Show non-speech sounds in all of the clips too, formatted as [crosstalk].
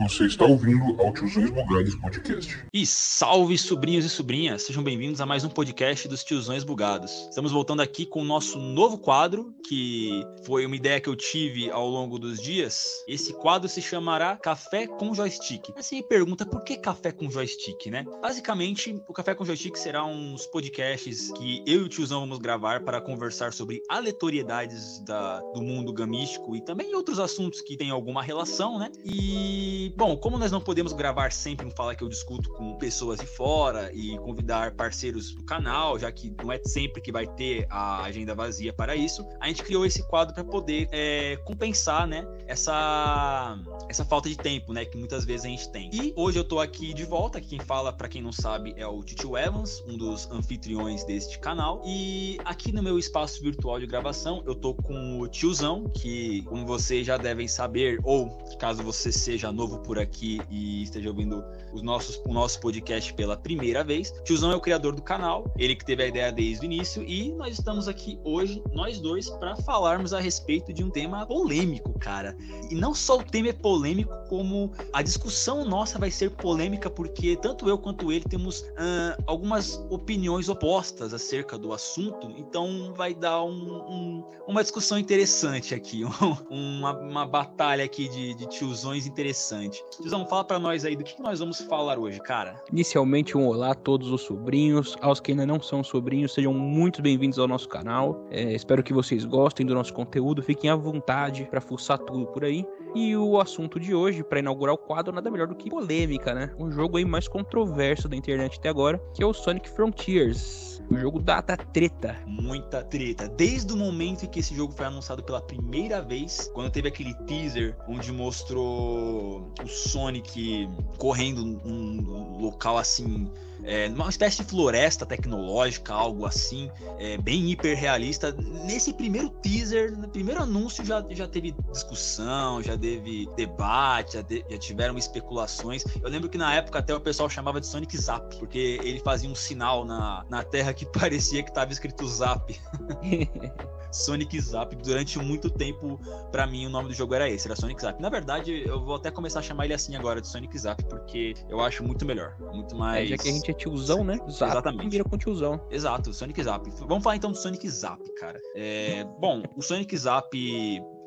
Você está ouvindo ao Tiozões Bugados Podcast. E salve sobrinhos e sobrinhas, sejam bem-vindos a mais um podcast dos Tiozões Bugados. Estamos voltando aqui com o nosso novo quadro, que foi uma ideia que eu tive ao longo dos dias. Esse quadro se chamará Café com Joystick. Você me pergunta por que café com joystick, né? Basicamente, o Café com Joystick será uns podcasts que eu e o tiozão vamos gravar para conversar sobre aleatoriedades da, do mundo gamístico e também outros assuntos que têm alguma relação, né? E bom, como nós não podemos gravar sempre um Fala que eu discuto com pessoas de fora e convidar parceiros do canal, já que não é sempre que vai ter a agenda vazia para isso, a gente criou esse quadro para poder é, compensar, né, essa, essa falta de tempo, né, que muitas vezes a gente tem. E hoje eu tô aqui de volta, quem fala, para quem não sabe, é o Titio Evans, um dos anfitriões deste canal, e aqui no meu espaço virtual de gravação, eu tô com o tiozão, que, como vocês já devem saber, ou caso você seja novo por aqui e esteja ouvindo os nossos, o nosso podcast pela primeira vez. Tiozão é o criador do canal, ele que teve a ideia desde o início, e nós estamos aqui hoje, nós dois, para falarmos a respeito de um tema polêmico, cara. E não só o tema é polêmico, como a discussão nossa vai ser polêmica, porque tanto eu quanto ele temos uh, algumas opiniões opostas acerca do assunto, então vai dar um, um, uma discussão interessante aqui, [laughs] uma, uma batalha aqui de, de tiozões interessante. Tiozão, fala para nós aí do que nós vamos falar hoje, cara? Inicialmente, um olá a todos os sobrinhos. Aos que ainda não são sobrinhos, sejam muito bem-vindos ao nosso canal. É, espero que vocês gostem do nosso conteúdo. Fiquem à vontade para fuçar tudo por aí. E o assunto de hoje, para inaugurar o quadro, nada melhor do que polêmica, né? O jogo aí mais controverso da internet até agora, que é o Sonic Frontiers. O jogo data treta. Muita treta. Desde o momento em que esse jogo foi anunciado pela primeira vez, quando teve aquele teaser onde mostrou o Sonic correndo num local assim é, uma espécie de floresta tecnológica, algo assim, é, bem hiperrealista. Nesse primeiro teaser, no primeiro anúncio, já, já teve discussão, já teve debate, já, de, já tiveram especulações. Eu lembro que na época até o pessoal chamava de Sonic Zap, porque ele fazia um sinal na, na terra que [laughs] parecia que estava escrito Zap. [laughs] Sonic Zap. Durante muito tempo, para mim, o nome do jogo era esse, era Sonic Zap. Na verdade, eu vou até começar a chamar ele assim agora, de Sonic Zap, porque eu acho muito melhor. Muito mais. É, já que a gente é tiozão, né? Zap Exatamente. vira com tiozão. Exato, Sonic Zap. Vamos falar então do Sonic Zap, cara. É... Bom, o Sonic Zap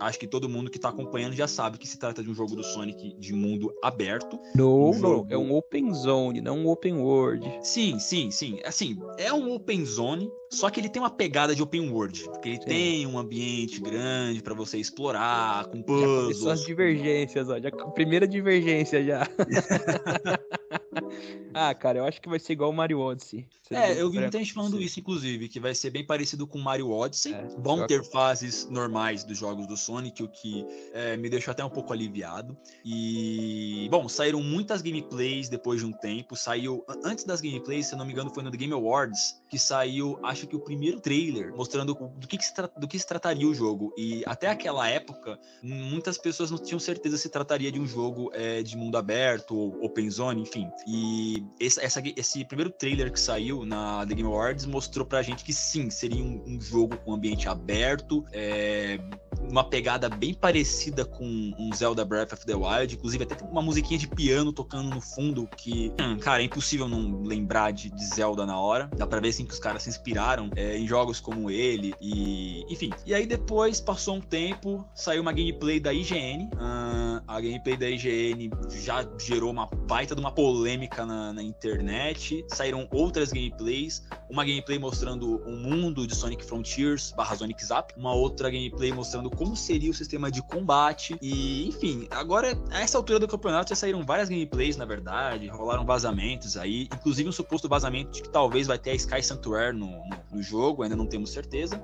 acho que todo mundo que está acompanhando já sabe que se trata de um jogo do Sonic de mundo aberto. Não, um jogo... é um open zone, não um open world. Sim, sim, sim. Assim, é um open zone, só que ele tem uma pegada de open world, porque ele sim. tem um ambiente grande para você explorar, com puzzles. Já as divergências, ó, já, a primeira divergência já. [laughs] ah, cara, eu acho que vai ser igual o Mario Odyssey. É, eu vi muita gente falando isso, inclusive, que vai ser bem parecido com o Mario Odyssey. É, Vão ter fases normais dos jogos do Sonic, o que é, me deixou até um pouco aliviado. E, bom, saíram muitas gameplays depois de um tempo. Saiu, antes das gameplays, se eu não me engano, foi no The Game Awards, que saiu, acho que o primeiro trailer, mostrando do que, que se, do que se trataria o jogo. E até aquela época, muitas pessoas não tinham certeza se trataria de um jogo é, de mundo aberto, ou open zone, enfim. E esse, essa, esse primeiro trailer que saiu na The Game Awards mostrou pra gente que sim, seria um, um jogo com ambiente aberto, é, uma pegada bem parecida com um Zelda Breath of the Wild, inclusive até tem uma musiquinha de piano tocando no fundo que, hum, cara, é impossível não lembrar de, de, Zelda na hora. Dá pra ver assim que os caras se inspiraram é, em jogos como ele e, enfim. E aí depois passou um tempo, saiu uma gameplay da IGN. Uh, a gameplay da IGN já gerou uma baita de uma polêmica na, na internet. Saíram outras gameplays, uma gameplay mostrando o mundo de Sonic Frontiers barra Sonic Zap, uma outra gameplay mostrando como seria o sistema de combate. E, enfim, agora, a essa altura do campeonato, já saíram várias gameplays, na verdade, rolaram vazamentos aí, inclusive um suposto vazamento de que talvez vai ter a Sky Sanctuary no, no, no jogo, ainda não temos certeza.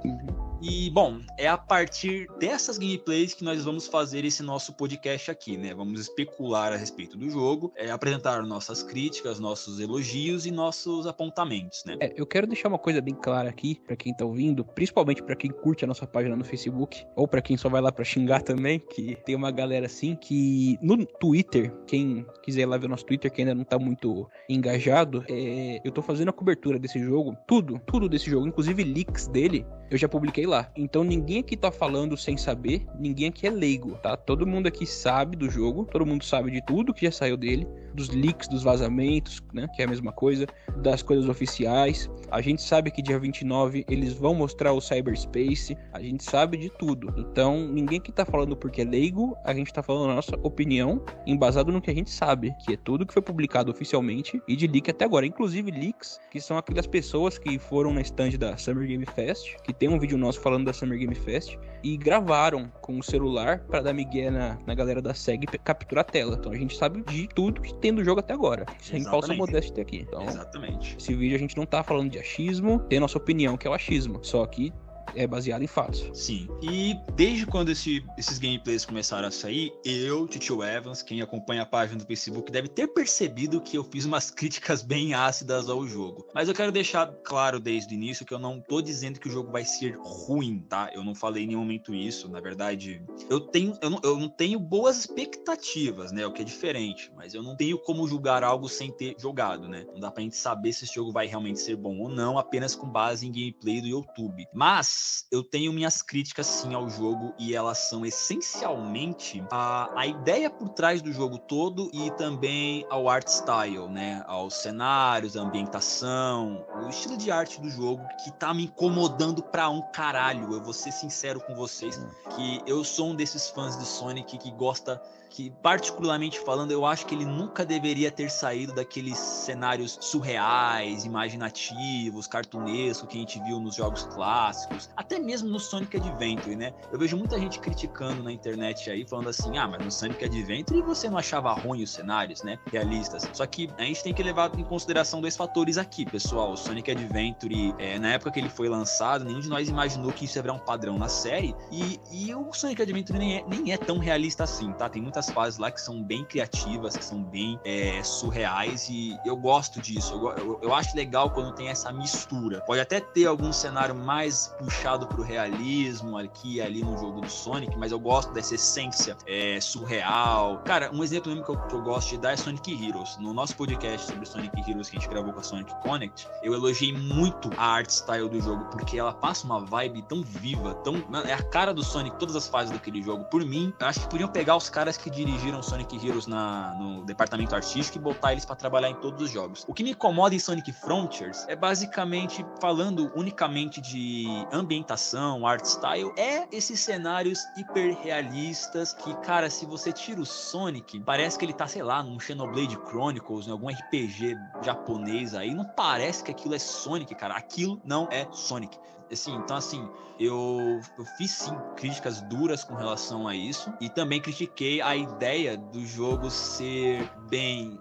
E, bom, é a partir dessas gameplays que nós vamos fazer esse nosso podcast aqui, né? Vamos especular a respeito do jogo, é, apresentar nossas críticas, nossos elogios e nossos apontamentos, né? É, eu quero quero deixar uma coisa bem clara aqui para quem tá ouvindo, principalmente para quem curte a nossa página no Facebook, ou para quem só vai lá para xingar também, que tem uma galera assim que no Twitter, quem quiser ir lá ver o nosso Twitter, que ainda não tá muito engajado, é, eu tô fazendo a cobertura desse jogo, tudo, tudo desse jogo, inclusive leaks dele, eu já publiquei lá. Então ninguém aqui tá falando sem saber, ninguém aqui é leigo, tá? Todo mundo aqui sabe do jogo, todo mundo sabe de tudo que já saiu dele, dos leaks, dos vazamentos, né? Que é a mesma coisa, das coisas oficiais. A gente sabe que dia 29 eles vão mostrar o Cyberspace, a gente sabe de tudo. Então ninguém aqui tá falando porque é leigo, a gente tá falando a nossa opinião, embasado no que a gente sabe, que é tudo que foi publicado oficialmente e de leak até agora, inclusive leaks, que são aquelas pessoas que foram na stand da Summer Game Fest, que tem um vídeo nosso falando da Summer Game Fest e gravaram com o celular para dar migué na, na galera da SEG capturar a tela. Então a gente sabe de tudo que tem do jogo até agora. Sem falsa modéstia aqui. Então, Exatamente. Esse vídeo a gente não tá falando de achismo, tem nossa opinião, que é o achismo. Só que é baseado em fatos. Sim. E desde quando esse, esses gameplays começaram a sair, eu, Titio Evans, quem acompanha a página do Facebook, deve ter percebido que eu fiz umas [laughs] críticas bem ácidas ao jogo. Mas eu quero deixar claro desde o início que eu não tô dizendo que o jogo vai ser ruim, tá? Eu não falei em nenhum momento isso. Na verdade, eu tenho, eu não, eu não tenho boas expectativas, né? O que é diferente. Mas eu não tenho como julgar algo sem ter jogado, né? Não dá pra gente saber se esse jogo vai realmente ser bom ou não, apenas com base em gameplay do YouTube. Mas eu tenho minhas críticas sim ao jogo e elas são essencialmente a, a ideia por trás do jogo todo e também ao art style, né? Aos cenários, a ambientação, o estilo de arte do jogo que tá me incomodando pra um caralho. Eu vou ser sincero com vocês que eu sou um desses fãs de Sonic que gosta que, particularmente falando, eu acho que ele nunca deveria ter saído daqueles cenários surreais, imaginativos, cartunescos que a gente viu nos jogos clássicos, até mesmo no Sonic Adventure, né? Eu vejo muita gente criticando na internet aí, falando assim: ah, mas no Sonic Adventure você não achava ruim os cenários, né? Realistas. Só que a gente tem que levar em consideração dois fatores aqui, pessoal. O Sonic Adventure, é, na época que ele foi lançado, nenhum de nós imaginou que isso ia virar um padrão na série. E, e o Sonic Adventure nem é, nem é tão realista assim, tá? Tem muita muitas fases lá que são bem criativas, que são bem é, surreais e eu gosto disso. Eu, eu, eu, acho legal quando tem essa mistura. Pode até ter algum cenário mais puxado pro realismo aqui ali no jogo do Sonic, mas eu gosto dessa essência é, surreal. Cara, um exemplo mesmo que eu, que eu, gosto de dar é Sonic Heroes. No nosso podcast sobre Sonic Heroes que a gente gravou com a Sonic Connect, eu elogiei muito a art style do jogo porque ela passa uma vibe tão viva, tão é a cara do Sonic todas as fases daquele jogo. Por mim, acho que podiam pegar os caras que que dirigiram Sonic Heroes na, no departamento artístico e botar eles para trabalhar em todos os jogos. O que me incomoda em Sonic Frontiers é basicamente falando unicamente de ambientação, art style, é esses cenários hiperrealistas que, cara, se você tira o Sonic, parece que ele tá, sei lá, num Xenoblade Chronicles, em algum RPG japonês aí, não parece que aquilo é Sonic, cara. Aquilo não é Sonic assim, então assim, eu, eu fiz sim críticas duras com relação a isso e também critiquei a ideia do jogo ser bem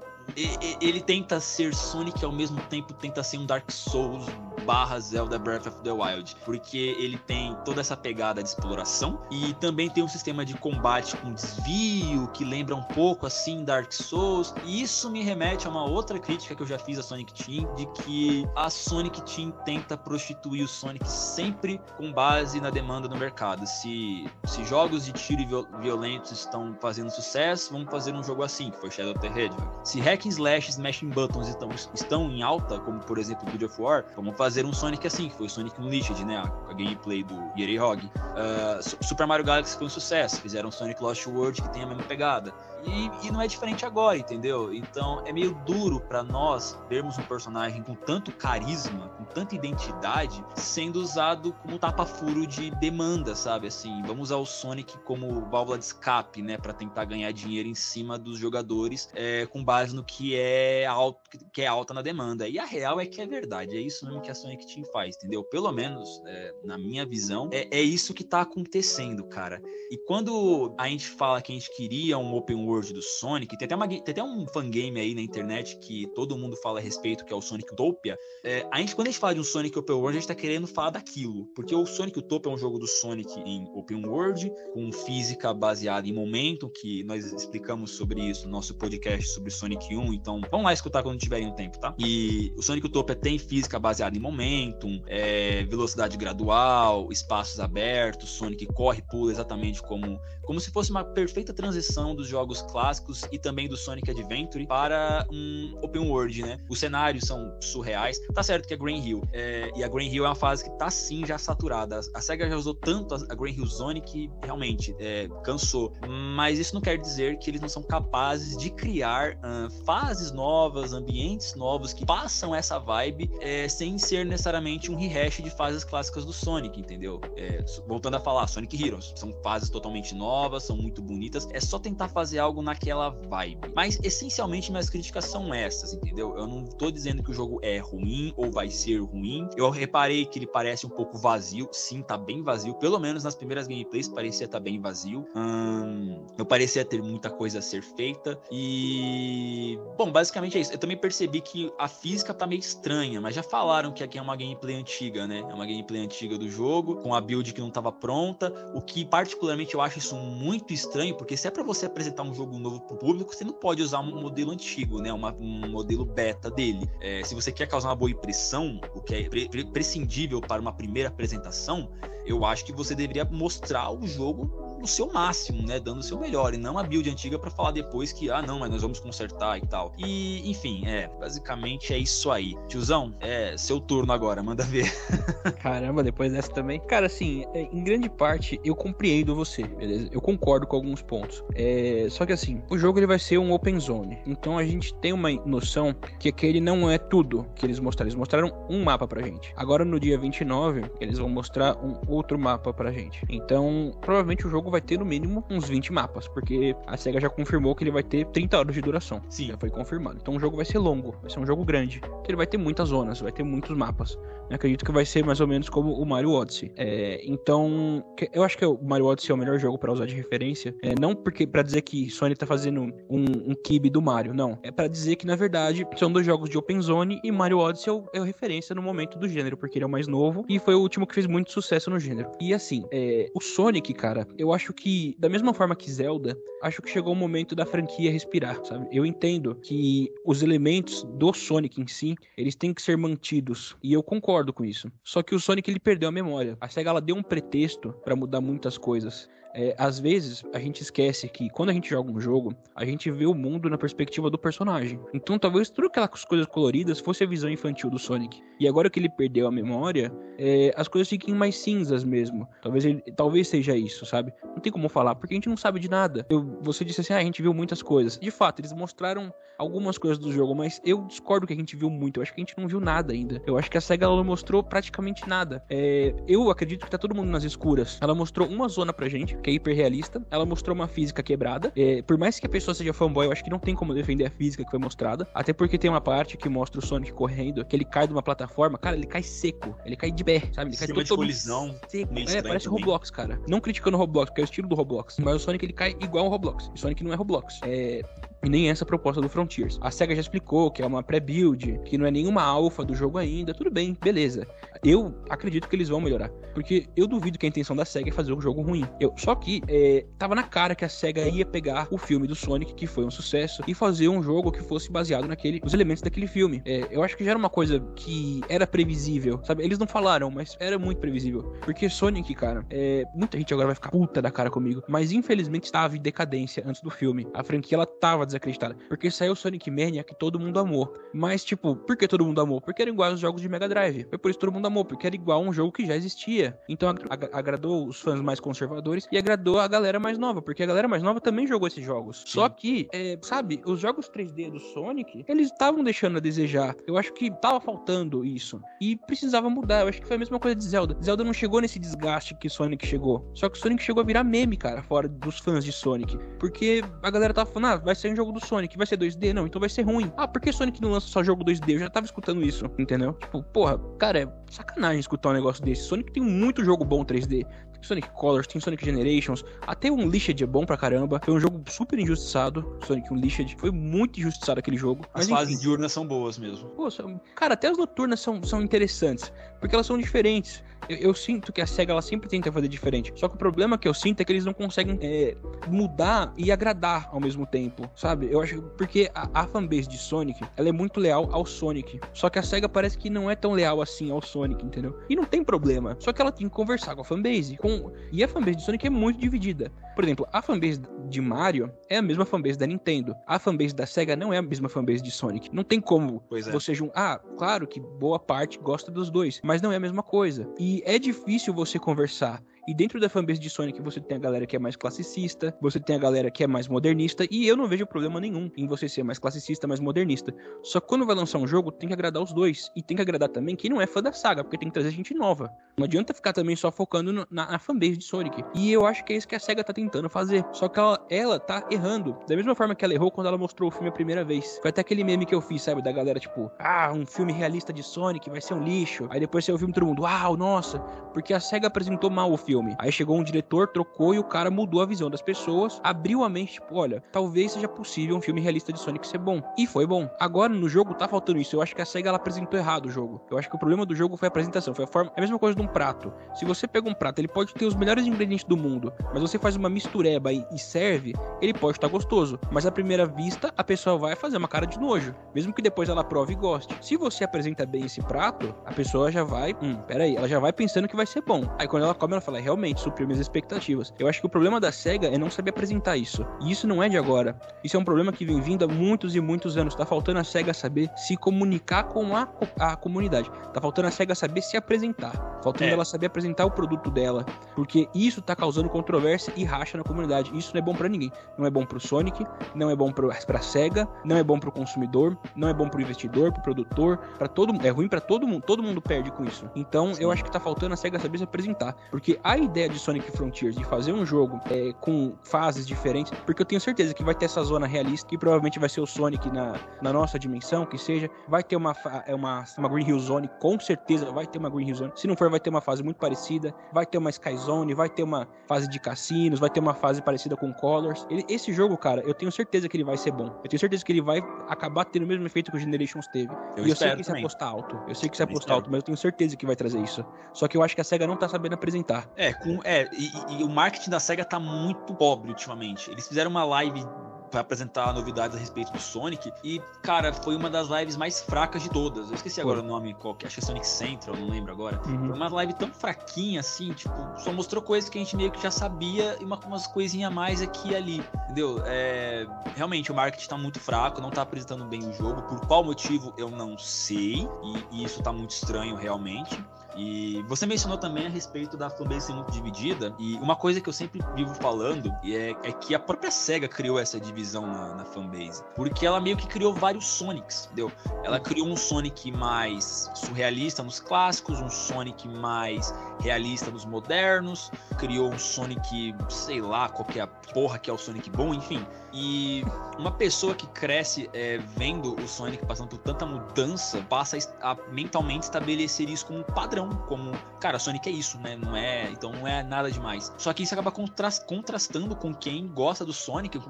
ele tenta ser Sonic e ao mesmo tempo tenta ser um Dark Souls barra Zelda Breath of the Wild, porque ele tem toda essa pegada de exploração e também tem um sistema de combate com desvio que lembra um pouco assim Dark Souls. E isso me remete a uma outra crítica que eu já fiz a Sonic Team de que a Sonic Team tenta prostituir o Sonic sempre com base na demanda do mercado. Se, se jogos de tiro e violentos estão fazendo sucesso, vamos fazer um jogo assim, que foi Shadow of the Hedgehog. Se hack and slash, smashing buttons estão, estão em alta, como por exemplo God of War, vamos fazer um Sonic assim, que foi o Sonic Unleashed, né? A, a gameplay do Yeri Hog. Uh, Super Mario Galaxy foi um sucesso, fizeram Sonic Lost World que tem a mesma pegada. E, e, não é diferente agora, entendeu? Então é meio duro para nós vermos um personagem com tanto carisma, com tanta identidade, sendo usado como tapa-furo de demanda, sabe? Assim, vamos usar o Sonic como válvula de escape, né? para tentar ganhar dinheiro em cima dos jogadores é, com base no que é, alto, que é alta na demanda. E a real é que é verdade, é isso mesmo que a Sonic Team faz, entendeu? Pelo menos, é, na minha visão, é, é isso que tá acontecendo, cara. E quando a gente fala que a gente queria um open world do Sonic, tem até, uma, tem até um fangame aí na internet que todo mundo fala a respeito, que é o Sonic Utopia. É, a gente, quando a gente fala de um Sonic Open World, a gente tá querendo falar daquilo. Porque o Sonic Utopia é um jogo do Sonic em Open World, com física baseada em momento, que nós explicamos sobre isso no nosso podcast sobre Sonic 1. Então, vamos lá escutar quando tiverem um tempo, tá? E o Sonic Utopia tem física baseada em momentum, é, velocidade gradual, espaços abertos, Sonic corre pula exatamente como como se fosse uma perfeita transição dos jogos clássicos e também do Sonic Adventure para um open world, né? Os cenários são surreais. Tá certo que a Green Hill é, e a Green Hill é uma fase que tá sim já saturada. A SEGA já usou tanto a Green Hill Zone que realmente é, cansou. Mas isso não quer dizer que eles não são capazes de criar uh, fases novas, ambientes novos que passam essa vibe é, sem ser necessariamente um rehash de fases clássicas do Sonic, entendeu? É, voltando a falar, Sonic Heroes são fases totalmente novas, são muito bonitas. É só tentar fazer algo naquela vibe. Mas essencialmente minhas críticas são essas, entendeu? Eu não tô dizendo que o jogo é ruim ou vai ser ruim. Eu reparei que ele parece um pouco vazio. Sim, tá bem vazio. Pelo menos nas primeiras gameplays parecia tá bem vazio. Hum, eu parecia ter muita coisa a ser feita. E. Bom, basicamente é isso. Eu também percebi que a física tá meio estranha, mas já falaram que aqui é uma gameplay antiga, né? É uma gameplay antiga do jogo, com a build que não tava pronta. O que particularmente eu acho isso muito estranho, porque se é para você apresentar um jogo novo pro público, você não pode usar um modelo antigo, né? Uma, um modelo beta dele. É, se você quer causar uma boa impressão, o que é pre prescindível para uma primeira apresentação, eu acho que você deveria mostrar o jogo no seu máximo, né? Dando o seu melhor, e não a build antiga para falar depois que, ah, não, mas nós vamos consertar e tal. E, enfim, é, basicamente é isso aí. Tiozão, é seu turno agora, manda ver. [laughs] Caramba, depois dessa também. Cara, assim, é, em grande parte eu compreendo você, beleza? Eu concordo com alguns pontos. É, só que assim, o jogo ele vai ser um open zone. Então a gente tem uma noção que aquele não é tudo que eles mostraram. Eles mostraram um mapa pra gente. Agora no dia 29, eles vão mostrar um outro mapa pra gente. Então, provavelmente o jogo vai ter no mínimo uns 20 mapas, porque a SEGA já confirmou que ele vai ter 30 horas de duração. Sim. Já foi confirmado. Então o jogo vai ser longo, vai ser um jogo grande, que ele vai ter muitas zonas, vai ter muitos mapas. Eu acredito que vai ser mais ou menos como o Mario Odyssey. É, então, eu acho que o Mario Odyssey é o melhor jogo para usar de referência. É, não porque para dizer que Sony tá fazendo um, um kibe do Mario, não. É para dizer que na verdade são dois jogos de open zone e Mario Odyssey é, é a referência no momento do gênero, porque ele é o mais novo e foi o último que fez muito sucesso no gênero. E assim, é, o Sonic, cara, eu acho que, da mesma forma que Zelda, acho que chegou o momento da franquia respirar, sabe? Eu entendo que os elementos do Sonic em si, eles têm que ser mantidos. E eu concordo com isso. Só que o Sonic, ele perdeu a memória. A SEGA, ela deu um pretexto para mudar muitas coisas é, às vezes a gente esquece que quando a gente joga um jogo, a gente vê o mundo na perspectiva do personagem. Então talvez tudo aquelas coisas coloridas fosse a visão infantil do Sonic. E agora que ele perdeu a memória, é, as coisas fiquem mais cinzas mesmo. Talvez, ele, talvez seja isso, sabe? Não tem como falar, porque a gente não sabe de nada. Eu, você disse assim, ah, a gente viu muitas coisas. De fato, eles mostraram algumas coisas do jogo, mas eu discordo que a gente viu muito. Eu acho que a gente não viu nada ainda. Eu acho que a SEGA ela mostrou praticamente nada. É, eu acredito que tá todo mundo nas escuras. Ela mostrou uma zona pra gente, que é hiperrealista. Ela mostrou uma física quebrada. É, por mais que a pessoa seja fanboy, eu acho que não tem como defender a física que foi mostrada. Até porque tem uma parte que mostra o Sonic correndo, que ele cai de uma plataforma. Cara, ele cai seco. Ele cai de pé, sabe? Ele cai todo, de colisão. Seco. É, parece também. Roblox, cara. Não criticando o Roblox, porque é o estilo do Roblox. Mas o Sonic ele cai igual o Roblox. E Sonic não é Roblox. É, e nem essa proposta do Frontiers. A SEGA já explicou que é uma pré-build, que não é nenhuma alfa do jogo ainda, tudo bem, beleza. Eu acredito que eles vão melhorar, porque eu duvido que a intenção da SEGA é fazer um jogo ruim. Eu, só que é, tava na cara que a SEGA ia pegar o filme do Sonic, que foi um sucesso, e fazer um jogo que fosse baseado naquele, nos elementos daquele filme. É, eu acho que já era uma coisa que era previsível, sabe? Eles não falaram, mas era muito previsível. Porque Sonic, cara, é, muita gente agora vai ficar puta da cara comigo, mas infelizmente estava em decadência antes do filme. A franquia ela tava desacreditada. Porque saiu Sonic Mania que todo mundo amou. Mas, tipo, por que todo mundo amou? Porque eram iguais os jogos de Mega Drive. Foi por isso que todo mundo amou, porque era igual a um jogo que já existia. Então ag agradou os fãs mais conservadores e agradou a galera mais nova, porque a galera mais nova também jogou esses jogos. Só que, é, sabe, os jogos 3D do Sonic, eles estavam deixando a desejar. Eu acho que tava faltando isso. E precisava mudar. Eu acho que foi a mesma coisa de Zelda. Zelda não chegou nesse desgaste que Sonic chegou. Só que o Sonic chegou a virar meme, cara, fora dos fãs de Sonic. Porque a galera tava falando, ah, vai ser um jogo do Sonic, vai ser 2D? Não, então vai ser ruim. Ah, por que Sonic não lança só jogo 2D? Eu já tava escutando isso, entendeu? Tipo, porra, cara, é sacanagem escutar um negócio desse. Sonic tem muito jogo bom 3D. Sonic Colors, tem Sonic Generations, até um Unleashed é bom pra caramba. Foi um jogo super injustiçado, Sonic Unleashed. Foi muito injustiçado aquele jogo. As Mas, fases enfim, diurnas são boas mesmo. pô, cara, até as noturnas são, são interessantes, porque elas são diferentes. Eu, eu sinto que a SEGA ela sempre tenta fazer diferente. Só que o problema que eu sinto é que eles não conseguem é, mudar e agradar ao mesmo tempo, sabe? Eu acho porque a, a fanbase de Sonic ela é muito leal ao Sonic. Só que a SEGA parece que não é tão leal assim ao Sonic, entendeu? E não tem problema. Só que ela tem que conversar com a fanbase. Com... E a fanbase de Sonic é muito dividida. Por exemplo, a fanbase de Mario é a mesma fanbase da Nintendo. A fanbase da SEGA não é a mesma fanbase de Sonic. Não tem como Pois é. você juntar. Ah, claro que boa parte gosta dos dois, mas não é a mesma coisa. E é difícil você conversar. E dentro da fanbase de Sonic você tem a galera que é mais classicista, você tem a galera que é mais modernista, e eu não vejo problema nenhum em você ser mais classicista, mais modernista. Só que quando vai lançar um jogo, tem que agradar os dois. E tem que agradar também quem não é fã da saga, porque tem que trazer gente nova. Não adianta ficar também só focando na, na fanbase de Sonic. E eu acho que é isso que a SEGA tá tentando fazer. Só que ela, ela tá errando. Da mesma forma que ela errou quando ela mostrou o filme a primeira vez. Foi até aquele meme que eu fiz, sabe? Da galera, tipo, ah, um filme realista de Sonic vai ser um lixo. Aí depois saiu o filme todo mundo, uau, nossa. Porque a SEGA apresentou mal o filme. Aí chegou um diretor, trocou e o cara mudou a visão das pessoas, abriu a mente, tipo, olha, talvez seja possível um filme realista de Sonic ser bom. E foi bom. Agora no jogo tá faltando isso. Eu acho que a SEGA ela apresentou errado o jogo. Eu acho que o problema do jogo foi a apresentação, foi a forma. É a mesma coisa de um prato. Se você pega um prato, ele pode ter os melhores ingredientes do mundo, mas você faz uma mistureba e, e serve, ele pode estar gostoso. Mas à primeira vista, a pessoa vai fazer uma cara de nojo, mesmo que depois ela prove e goste. Se você apresenta bem esse prato, a pessoa já vai, hum, peraí, ela já vai pensando que vai ser bom. Aí quando ela come, ela fala, realmente, supriu minhas expectativas. Eu acho que o problema da SEGA é não saber apresentar isso. E isso não é de agora. Isso é um problema que vem vindo há muitos e muitos anos. Tá faltando a SEGA saber se comunicar com a, a comunidade. Tá faltando a SEGA saber se apresentar. Faltando É. ela saber apresentar o produto dela. Porque isso tá causando controvérsia e racha na comunidade. Isso não é bom pra ninguém. Não é bom pro Sonic, não é bom pro, pra SEGA, não é bom pro consumidor, não é bom pro investidor, pro produtor, para todo. É ruim pra todo mundo. Todo mundo perde com isso. Então eu acho que tá faltando a SEGA saber se apresentar. Porque a ideia de Sonic Frontiers de fazer um jogo é, com fases diferentes, porque eu tenho certeza que vai ter essa zona realista, que provavelmente vai ser o Sonic na, na nossa dimensão, que seja. Vai ter uma, é uma, uma Green Hill Zone, com certeza vai ter uma Green Hill Zone. Se não for, vai ter uma fase muito parecida. Vai ter uma Sky Zone, vai ter uma fase de cassinos, vai ter uma fase parecida com Colors. Ele- esse jogo, cara, eu tenho certeza que ele vai ser bom. Eu tenho certeza que ele vai acabar tendo o mesmo efeito que o Generations teve. Eu e eu sei que isso é apostar alto. Eu sei que isso é apostar alto, mas eu tenho certeza que vai trazer isso. Só que eu acho que a SEGA não tá sabendo apresentar. É, com, é e, e- o marketing da SEGA tá muito pobre ultimamente. Eles fizeram uma live pra apresentar novidades a respeito do Sonic e, cara, foi uma das lives mais fracas de todas. Eu esqueci agora o nome qual que é, acho que é Sonic Central, não lembro agora. Foi uma live tão fraquinha assim, tipo, só mostrou coisas que a gente meio que já sabia e uma, umas coisinhas a mais aqui e ali, entendeu? É, realmente o marketing tá muito fraco, não tá apresentando bem o jogo. Por qual motivo eu não sei, e, e isso tá muito estranho realmente. E você mencionou também a respeito da fanbase ser muito dividida, e uma coisa que eu sempre vivo falando é, é que a própria SEGA criou essa divisão na, na fanbase, porque ela meio que criou vários Sonics, entendeu? Ela criou um Sonic mais surrealista nos clássicos, um Sonic mais realista nos modernos, criou um Sonic, sei lá, qualquer porra que é o Sonic bom, enfim. E uma pessoa que cresce é, vendo o Sonic passando por tanta mudança, passa a a mentalmente estabelecer isso como um padrão, como, cara, Sonic é isso, né? Não é, então não é nada demais. Só que isso acaba contras- contrastando com quem gosta do Sonic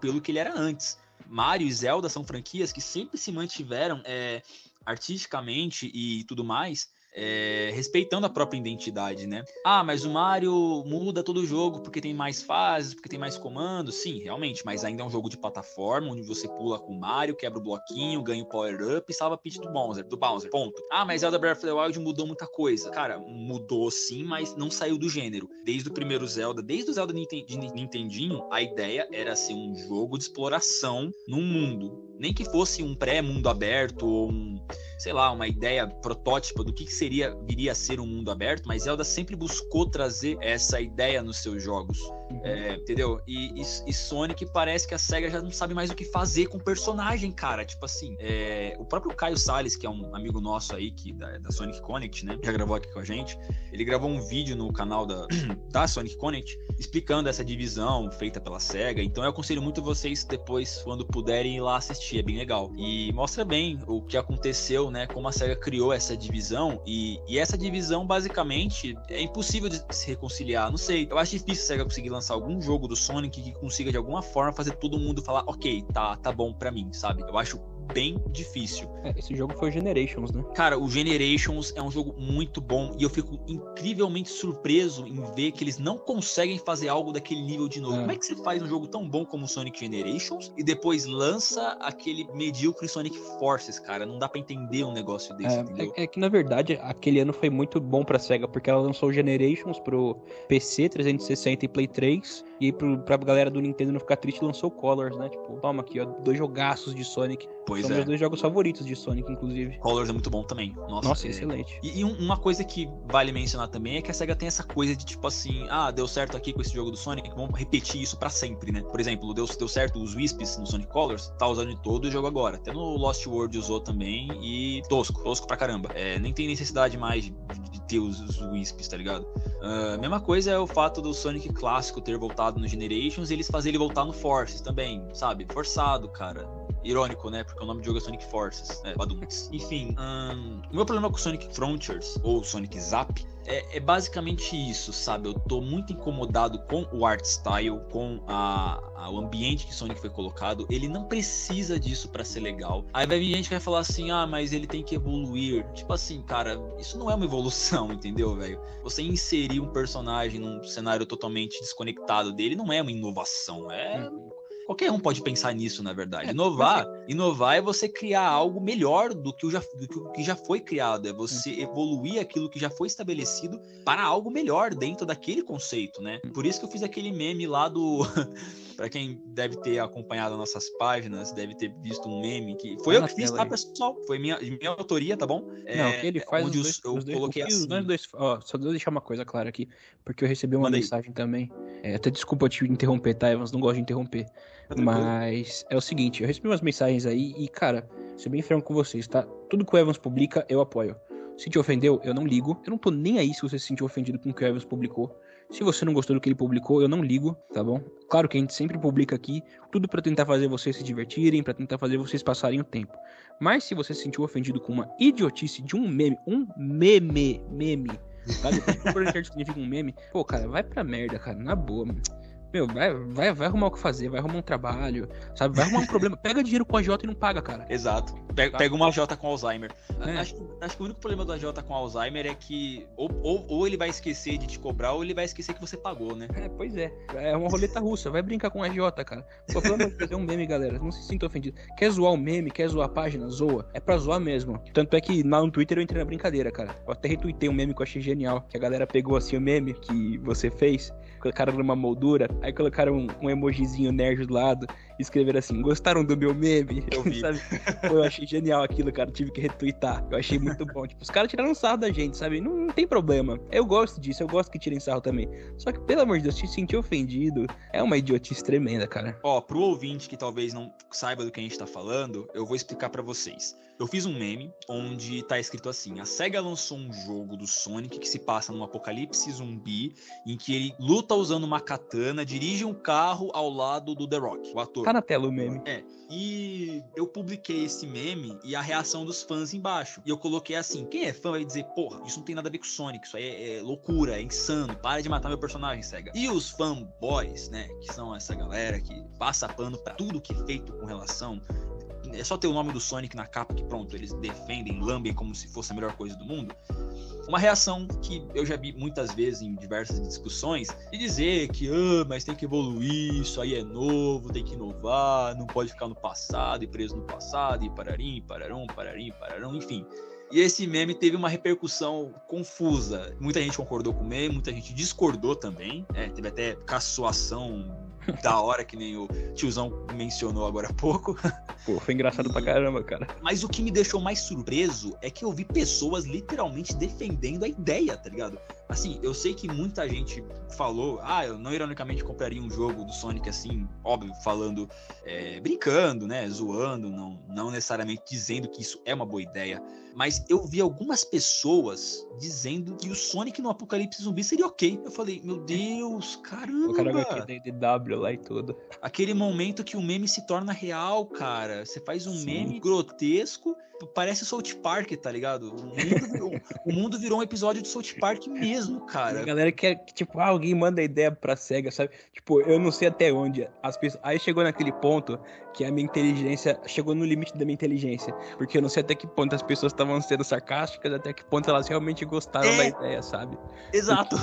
pelo que ele era antes. Mario e Zelda são franquias que sempre se mantiveram é, artisticamente e tudo mais, é, respeitando a própria identidade, né? Ah, mas o Mario muda todo o jogo porque tem mais fases, porque tem mais comandos. Sim, realmente, mas ainda é um jogo de plataforma onde você pula com o Mario, quebra o bloquinho, ganha o power-up e salva a pitch do Bowser, do Bowser. Ponto. Ah, mas Zelda Breath of the Wild mudou muita coisa. Cara, mudou sim, mas não saiu do gênero. Desde o primeiro Zelda, desde o Zelda de Nintendinho, a ideia era ser um jogo de exploração num mundo. Nem que fosse um pré-mundo aberto ou um, sei lá, uma ideia protótipa do que, que seria viria a ser um mundo aberto, mas Zelda sempre buscou trazer essa ideia nos seus jogos. É, entendeu? E, e, e, Sonic parece que a SEGA já não sabe mais o que fazer com o personagem, cara. Tipo assim, é, o próprio Caio Salles, que é um amigo nosso aí, que, da, da, Sonic Connect, né? Já gravou aqui com a gente. Ele gravou um vídeo no canal da, [coughs] da Sonic Connect explicando essa divisão feita pela SEGA. Então eu aconselho muito vocês depois, quando puderem, ir lá assistir. É bem legal. E mostra bem o que aconteceu, né? Como a SEGA criou essa divisão. E, e essa divisão, basicamente, é impossível de se reconciliar. Não sei. Eu acho difícil a SEGA conseguir lançar algum jogo do Sonic que consiga, de alguma forma, fazer todo mundo falar, ok, tá, tá bom pra mim, sabe? Eu acho bem difícil. É, esse jogo foi o Generations, né? Cara, o Generations é um jogo muito bom e eu fico incrivelmente surpreso em ver que eles não conseguem fazer algo daquele nível de novo. É. Como é que você faz um jogo tão bom como o Sonic Generations e depois lança aquele medíocre Sonic Forces, cara? Não dá para entender um negócio desse, é? É, é, que na verdade aquele ano foi muito bom pra SEGA porque ela lançou o Generations pro PC 360 e Play 3 e pro, pra galera do Nintendo não ficar triste lançou Colors, né? Tipo, toma aqui, ó, dois jogaços de Sonic. Pois São é. meus dois jogos favoritos de Sonic, inclusive. Colors é muito bom também. Nossa, Nossa é... excelente. E, e, uma coisa que vale mencionar também é que a SEGA tem essa coisa de tipo assim, ah, deu certo aqui com esse jogo do Sonic, vamos repetir isso para sempre, né? Por exemplo, deu, deu certo os Wisps no Sonic Colors, tá usando em todo o jogo agora. Até no Lost World usou também e tosco, tosco pra caramba. É, nem tem necessidade mais de, de ter os, os Wisps, tá ligado? Uh, mesma coisa é o fato do Sonic clássico ter voltado no Generations e eles fazer ele voltar no Forces também, sabe? Forçado, cara. Irônico, né? Porque o nome do jogo é Sonic Forces, né? Enfim, um, o meu problema com Sonic Frontiers, ou Sonic Zap, é, é, basicamente isso, sabe? Eu tô muito incomodado com o art style, com a, a, o ambiente que Sonic foi colocado. Ele não precisa disso para ser legal. Aí vai vir gente que vai falar assim: ah, mas ele tem que evoluir. Tipo assim, cara, isso não é uma evolução, [laughs] entendeu, velho? Você inserir um personagem num cenário totalmente desconectado dele não é uma inovação, é. Uhum Qualquer um pode pensar nisso, na verdade. É, inovar, inovar é você criar algo melhor do que, o já, do que já foi criado, é você hum. evoluir aquilo que já foi estabelecido para algo melhor dentro daquele conceito, né? Hum. Por isso que eu fiz aquele meme lá do [laughs] para quem deve ter acompanhado nossas páginas, deve ter visto um meme que foi eu que fiz, tá, pessoal? Foi minha, minha autoria, tá bom? É, Não, que ele faz onde os dois, eu coloquei dois, assim. Os dois, ó, só vou deixar uma coisa clara aqui, porque eu recebi uma Manda mensagem também. É, até desculpa te interromper, tá, Evans? Não gosto de interromper. Tá Mas é o seguinte, eu recebi umas mensagens aí e, cara, ser bem franco com vocês, tá? Tudo que o Evans publica, eu apoio. Se te ofendeu, eu não ligo. Eu não tô nem aí se você se sentiu ofendido com o que o Evans publicou. Se você não gostou do que ele publicou, eu não ligo, tá bom? Claro que a gente sempre publica aqui tudo para tentar fazer vocês se divertirem, para tentar fazer vocês passarem o tempo. Mas se você se sentiu ofendido com uma idiotice de um meme, um meme, meme, sabe? Por [laughs] significa um meme, pô, cara, vai pra merda, cara, na boa, mano. Meu, vai, vai, vai arrumar o que fazer, vai arrumar um trabalho, sabe? Vai arrumar um problema. Pega dinheiro com a Jota e não paga, cara. [laughs] Exato. Pega, pega uma Jota com Alzheimer. É. Acho, acho que o único problema da Jota com Alzheimer é que ou, ou, ou, ele vai esquecer de te cobrar ou ele vai esquecer que você pagou, né? É, pois é. É uma roleta russa. Vai brincar com a Jota, cara. Só falando de fazer um meme, galera. Não se sinta ofendido. Quer zoar o meme, quer zoar a página? Zoa. É pra zoar mesmo. Tanto é que lá no Twitter eu entrei na brincadeira, cara. Eu até retuitei um meme que eu achei genial. Que a galera pegou assim o meme que você fez colocaram numa moldura, aí colocaram um, um emojizinho nerd do lado escreveram assim: Gostaram do meu meme? Eu vi. [laughs] sabe? Pô, eu achei genial aquilo, cara. Tive que retweetar. Eu achei muito bom. tipo, os caras tiraram sarro da gente, sabe? Não, não, tem problema. Eu gosto disso, eu gosto que tirem sarro também. Só que, pelo amor de Deus, te sentir ofendido é uma idiotice tremenda, cara. Ó, pro ouvinte que talvez não saiba do que a gente tá falando, eu vou explicar para vocês. Eu fiz um meme onde tá escrito assim: a SEGA lançou um jogo do Sonic que se passa num apocalipse zumbi, em que ele luta usando uma katana, dirige um carro ao lado do The Rock, o ator. Tá na tela o meme. É. E eu publiquei esse meme e a reação dos fãs embaixo. E eu coloquei assim: quem é fã vai dizer, porra, isso não tem nada a ver com Sonic, isso aí é, é loucura, é insano, para de matar meu personagem, SEGA. E os fanboys, né, que são essa galera que passa pano pra tudo que é feito com relação é só ter o nome do Sonic na capa que pronto, eles defendem, lambem como se fosse a melhor coisa do mundo. Uma reação que eu já vi muitas vezes em diversas discussões de dizer que, ah, mas tem que evoluir, isso aí é novo, tem que inovar, não pode ficar no passado e preso no passado, e pararim, pararum, pararim, pararum, enfim. E esse meme teve uma repercussão confusa. Muita gente concordou com o meme, muita gente discordou também. É, teve até caçoação [laughs] da hora, que nem o tiozão mencionou agora há pouco. [laughs] Pô, foi engraçado e... pra caramba, cara. Mas o que me deixou mais surpreso é que eu vi pessoas literalmente defendendo a ideia, tá ligado? Assim, eu sei que muita gente falou, ah, eu não ironicamente compraria um jogo do Sonic assim, óbvio, falando, é, brincando, né, zoando, não, não necessariamente dizendo que isso é uma boa ideia, mas eu vi algumas pessoas dizendo que o Sonic no Apocalipse Zumbi seria ok. Eu falei, meu Deus, caramba! O cara vai querer DW lá e tudo. Aquele momento que o meme se torna real, cara. Você faz um Sim. meme grotesco, parece South Park, tá ligado? O mundo, virou, o mundo virou um episódio de South Park mesmo, A cara. galera quer que, tipo, ah, alguém manda ideia pra SEGA, sabe? Tipo, eu não sei até onde as pessoas. Aí chegou naquele ponto que a minha inteligência chegou no limite da minha inteligência. Porque eu não sei até que ponto as pessoas estavam sendo sarcásticas, até que ponto elas realmente gostaram É. da ideia, sabe? Exato.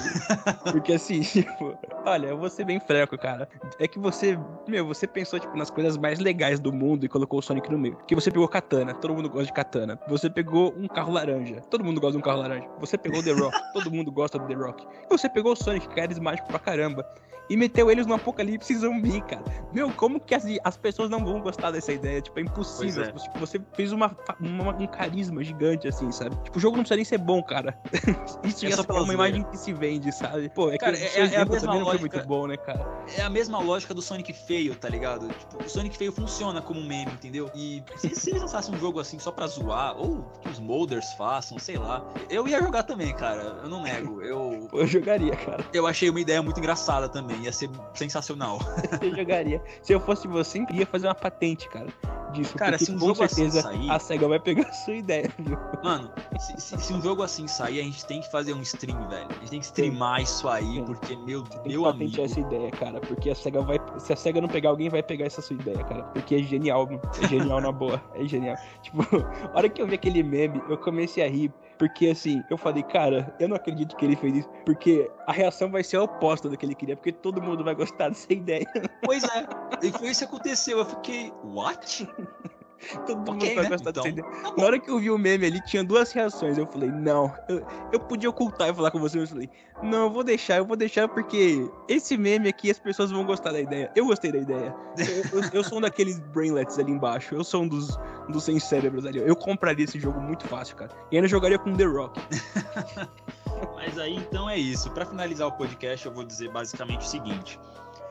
Porque assim, [laughs] tipo, olha, eu vou ser bem freco, cara. É que você, meu, você pensou, tipo, nas coisas mais legais do mundo e colocou o Sonic no meio. Que você pegou katana, todo mundo gosta de katana. Você pegou um carro laranja, todo mundo gosta de um carro laranja. Você pegou o The Rock, [laughs] todo mundo gosta do The Rock. E você pegou o Sonic, carismático pra caramba. E meteu eles no apocalipse zumbi, cara. Meu, como que as, as pessoas não vão gostar dessa ideia? Tipo, é impossível. É. Tipo, você fez uma, uma- um carisma gigante, assim, sabe? Tipo, o jogo não precisa nem ser bom, cara. [laughs] Isso É pela uma zoeira. imagem que se vende, sabe? Pô, é Cara, que é- seu é a mesma lógica- muito bom, né, cara? É a mesma lógica do Sonic feio, tá ligado? Tipo, o Sonic feio funciona como um meme, entendeu? E se, se eles lançassem um jogo assim só pra zoar, ou que os molders façam, sei lá, eu ia jogar também, cara. Eu não nego. Eu, [laughs] eu jogaria, cara. eu achei uma ideia muito engraçada também. Ia ser sensacional. [laughs] Eu jogaria. Se eu fosse você, eu ia fazer uma patente, cara. Disso. Cara, se um com jogo assim certeza sair- a SEGA vai pegar a sua ideia, viu? Mano, se, se- se um jogo assim sair, a gente tem que fazer um stream, velho. A gente tem que streamar isso aí, Sim. porque, meu, Tem que meu patentear amigo. essa ideia, cara. Porque a SEGA vai. Se a SEGA não pegar, alguém vai pegar essa sua ideia, cara. Porque é genial, mano. É genial na boa. É genial. Tipo, [laughs] a hora que eu vi aquele meme, eu comecei a rir. Porque assim, eu falei, cara, eu não acredito que ele fez isso. Porque a reação vai ser a oposta do que ele queria. Porque todo mundo vai gostar [laughs] dessa ideia. Pois é, e foi isso que aconteceu. Eu fiquei, what? Todo mundo Ok, vai né? gostar Então, dessa ideia. tá. Na hora que eu vi o meme ali, tinha duas reações. Eu falei, não. Eu, eu podia ocultar e falar com você, mas eu falei, não, eu vou deixar, eu vou deixar porque esse meme aqui as pessoas vão gostar da ideia. Eu gostei da ideia. [laughs] Eu, eu- eu sou um daqueles brainlets ali embaixo. Eu sou um dos, um dos sem cérebros ali. Eu compraria esse jogo muito fácil, cara. E ainda jogaria com The Rock. [laughs] [laughs] Mas aí então é isso. Pra finalizar o podcast, eu vou dizer basicamente o seguinte.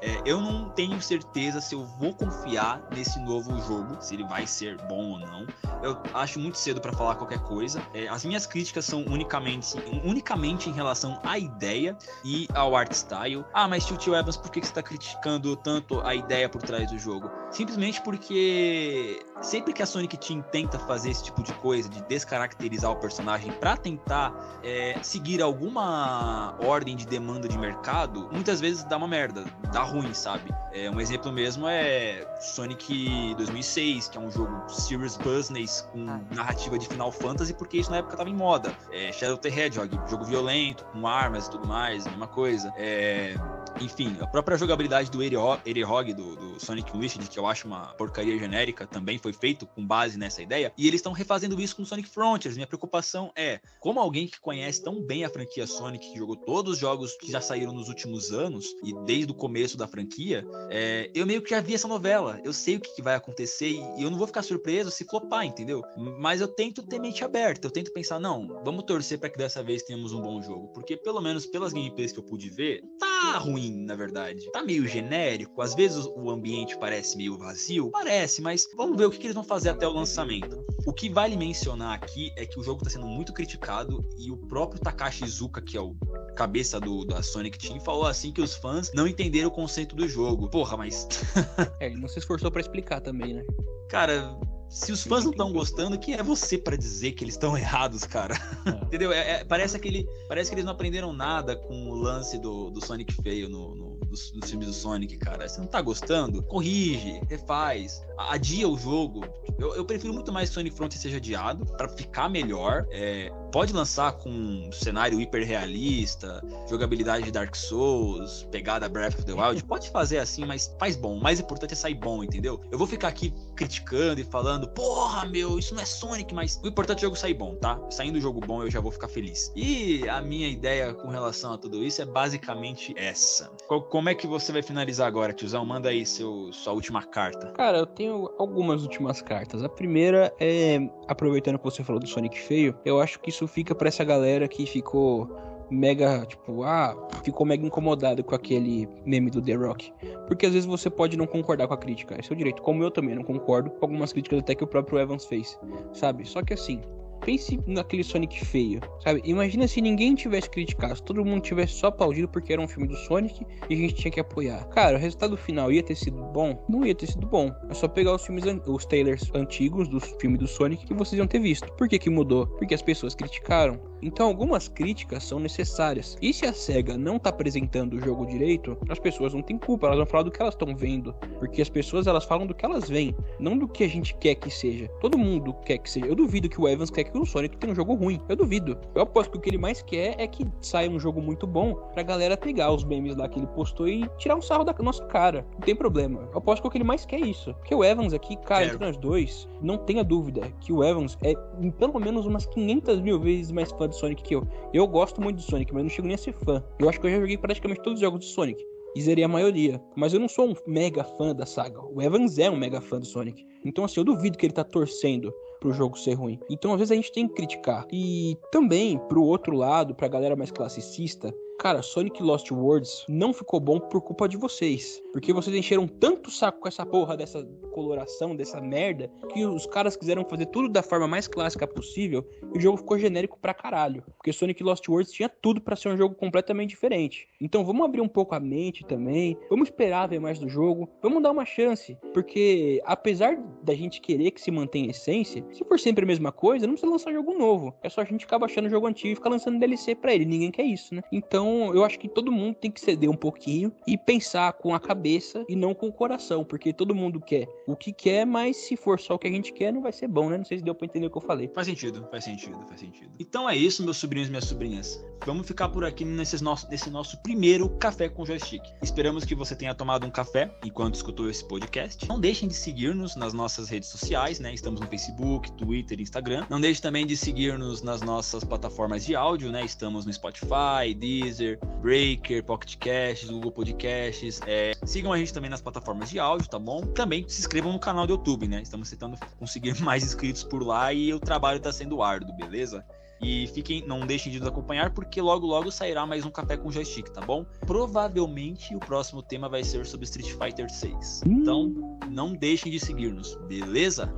É, eu não tenho certeza se eu vou confiar nesse novo jogo, se ele vai ser bom ou não. Eu acho muito cedo pra falar qualquer coisa. É, as minhas críticas são unicamente, unicamente em relação à ideia e ao art style. Ah, mas tio Evans, por que você tá criticando tanto a ideia por trás do jogo? Simplesmente porque sempre que a Sonic Team tenta fazer esse tipo de coisa, de descaracterizar o personagem pra tentar é, seguir alguma ordem de demanda de mercado, muitas vezes dá uma merda, dá ruim, sabe? É, um exemplo mesmo é Sonic 2006, que é um jogo Serious Business com narrativa de Final Fantasy, porque isso na época tava em moda. É, Shadow the Hedgehog, jogo violento, com armas e tudo mais, mesma coisa. É, enfim, a própria jogabilidade do Erihog, do, do Sonic Unleashed, que eu acho uma porcaria genérica, também foi feito com base nessa ideia. E eles estão refazendo isso com Sonic Frontiers. Minha preocupação é, como alguém que conhece tão bem a franquia Sonic, que jogou todos os jogos que já saíram nos últimos anos, e desde o começo da franquia, é, eu meio que já vi essa novela. Eu sei o que, que vai acontecer e eu não vou ficar surpreso se flopar, entendeu? Mas eu tento ter mente aberta. Eu tento pensar, não, vamos torcer para que dessa vez tenhamos um bom jogo. Porque pelo menos pelas gameplays que eu pude ver, tá ruim, na verdade. Tá meio genérico. Às vezes o ambiente parece meio vazio. Parece, mas vamos ver o que, que eles vão fazer até o lançamento. O que vale mencionar aqui é que o jogo tá sendo muito criticado e o próprio Takashi Izuka, que é o cabeça do, da Sonic Team, falou assim que os fãs não entenderam o conceito do jogo. Porra, mas [laughs] É, ele não se esforçou pra explicar também, né? Cara, se os fãs não estão gostando, quem é você pra dizer que eles estão errados, cara? [laughs] Entendeu? É- é- parece, aquele, parece que eles não aprenderam nada com o lance do, do Sonic feio no, no- dos, dos filmes do Sonic, cara. Você não tá gostando? Corrige, refaz, adia o jogo. Eu, eu prefiro muito mais que Sonic Frontier seja adiado pra ficar melhor. É, pode lançar com um cenário hiper realista, jogabilidade de Dark Souls, pegada Breath of the Wild. [laughs] Pode fazer assim, mas faz bom. O mais importante é sair bom, entendeu? Eu vou ficar aqui criticando e falando, porra, meu, isso não é Sonic, mas o importante é o jogo sair bom, tá? Saindo o jogo bom, eu já vou ficar feliz. E a minha ideia com relação a tudo isso é basicamente essa. Como é que você vai finalizar agora, tiozão? Manda aí seu, sua última carta. Cara, eu tenho algumas últimas cartas. A primeira é, aproveitando que você falou do Sonic feio, eu acho que isso fica pra essa galera que ficou mega, tipo, ah, ficou mega incomodado com aquele meme do The Rock. Porque às vezes você pode não concordar com a crítica, é seu direito. Como eu também não concordo com algumas críticas até que o próprio Evans fez, sabe? Só que assim, pense naquele Sonic feio, sabe? Imagina se ninguém tivesse criticado, se todo mundo tivesse só aplaudido porque era um filme do Sonic e a gente tinha que apoiar. Cara, o resultado final ia ter sido bom? Não ia ter sido bom. É só pegar os filmes, os trailers antigos dos filmes do Sonic que vocês iam ter visto. Por que que mudou? Porque as pessoas criticaram. Então algumas críticas são necessárias. E se a SEGA não tá apresentando o jogo direito, as pessoas não têm culpa, elas vão falar do que elas estão vendo. Porque as pessoas elas falam do que elas veem, não do que a gente quer que seja. Todo mundo quer que seja. Eu duvido que o Evans quer que o Sonic tenha um jogo ruim. Eu duvido. Eu aposto que o que ele mais quer é que saia um jogo muito bom pra galera pegar os memes lá que ele postou e tirar um sarro da nossa cara. Não tem problema. Eu aposto que o que ele mais quer é isso. Porque o Evans aqui, cara, entre nós dois, não tenha dúvida que o Evans é pelo menos umas 500 mil vezes mais fã de Sonic que eu. Eu gosto muito de Sonic, mas não chego nem a ser fã. Eu acho que eu já joguei praticamente todos os jogos de Sonic. E zerei a maioria. Mas eu não sou um mega fã da saga. O Evans é um mega fã do Sonic. Então, assim, eu duvido que ele tá torcendo pro jogo ser ruim. Então, às vezes, a gente tem que criticar. E também, pro outro lado, pra galera mais classicista, Cara, Sonic Lost Worlds não ficou bom por culpa de vocês. Porque vocês encheram tanto saco com essa porra dessa coloração, dessa merda, que os caras quiseram fazer tudo da forma mais clássica possível e o jogo ficou genérico pra caralho. Porque Sonic Lost Worlds tinha tudo para ser um jogo completamente diferente. Então vamos abrir um pouco a mente também, vamos esperar ver mais do jogo, vamos dar uma chance. Porque apesar da gente querer que se mantenha a essência, se for sempre a mesma coisa, não precisa lançar jogo novo. É só a gente ficar baixando o jogo antigo e ficar lançando DLC pra ele. Ninguém quer isso, né? Então, eu acho que todo mundo tem que ceder um pouquinho e pensar com a cabeça e não com o coração, porque todo mundo quer o que quer, mas se for só o que a gente quer, não vai ser bom, né? Não sei se deu pra entender o que eu falei. Faz sentido, faz sentido, faz sentido. Então é isso, meus sobrinhos e minhas sobrinhas. Vamos ficar por aqui nesse nosso, nesse nosso primeiro café com joystick. Esperamos que você tenha tomado um café enquanto escutou esse podcast. Não deixem de seguir-nos nas nossas redes sociais, né? Estamos no Facebook, Twitter, Instagram. Não deixe também de seguir-nos nas nossas plataformas de áudio, né? Estamos no Spotify, Deezer, Breaker, Pocket Casts, Google Podcasts. É, sigam a gente também nas plataformas de áudio, tá bom? Também se inscrevam no canal do YouTube, né? Estamos tentando conseguir [laughs] mais inscritos por lá e o trabalho está sendo árduo, beleza? E fiquem, não deixem de nos acompanhar, porque logo logo sairá mais um café com joystick, tá bom? Provavelmente o próximo tema vai ser sobre Street Fighter 6. Então, não deixem de seguir-nos, beleza?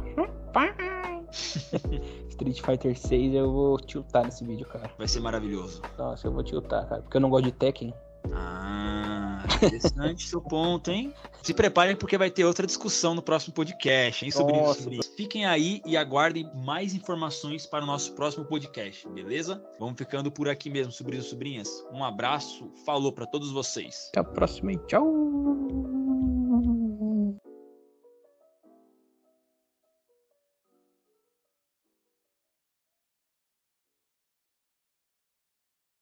[laughs] Street Fighter 6 eu vou tiltar nesse vídeo, cara. Vai ser maravilhoso. Nossa, eu vou tiltar, cara, porque eu não gosto de Tekken. Ah, interessante seu ponto, hein? Se preparem porque vai ter outra discussão no próximo podcast, hein, sobrinhos sobrinhos. Fiquem aí e aguardem mais informações para o nosso próximo podcast, beleza? Vamos ficando por aqui mesmo, sobrinhos e sobrinhas. Um abraço, falou para todos vocês. Até a próxima e tchau!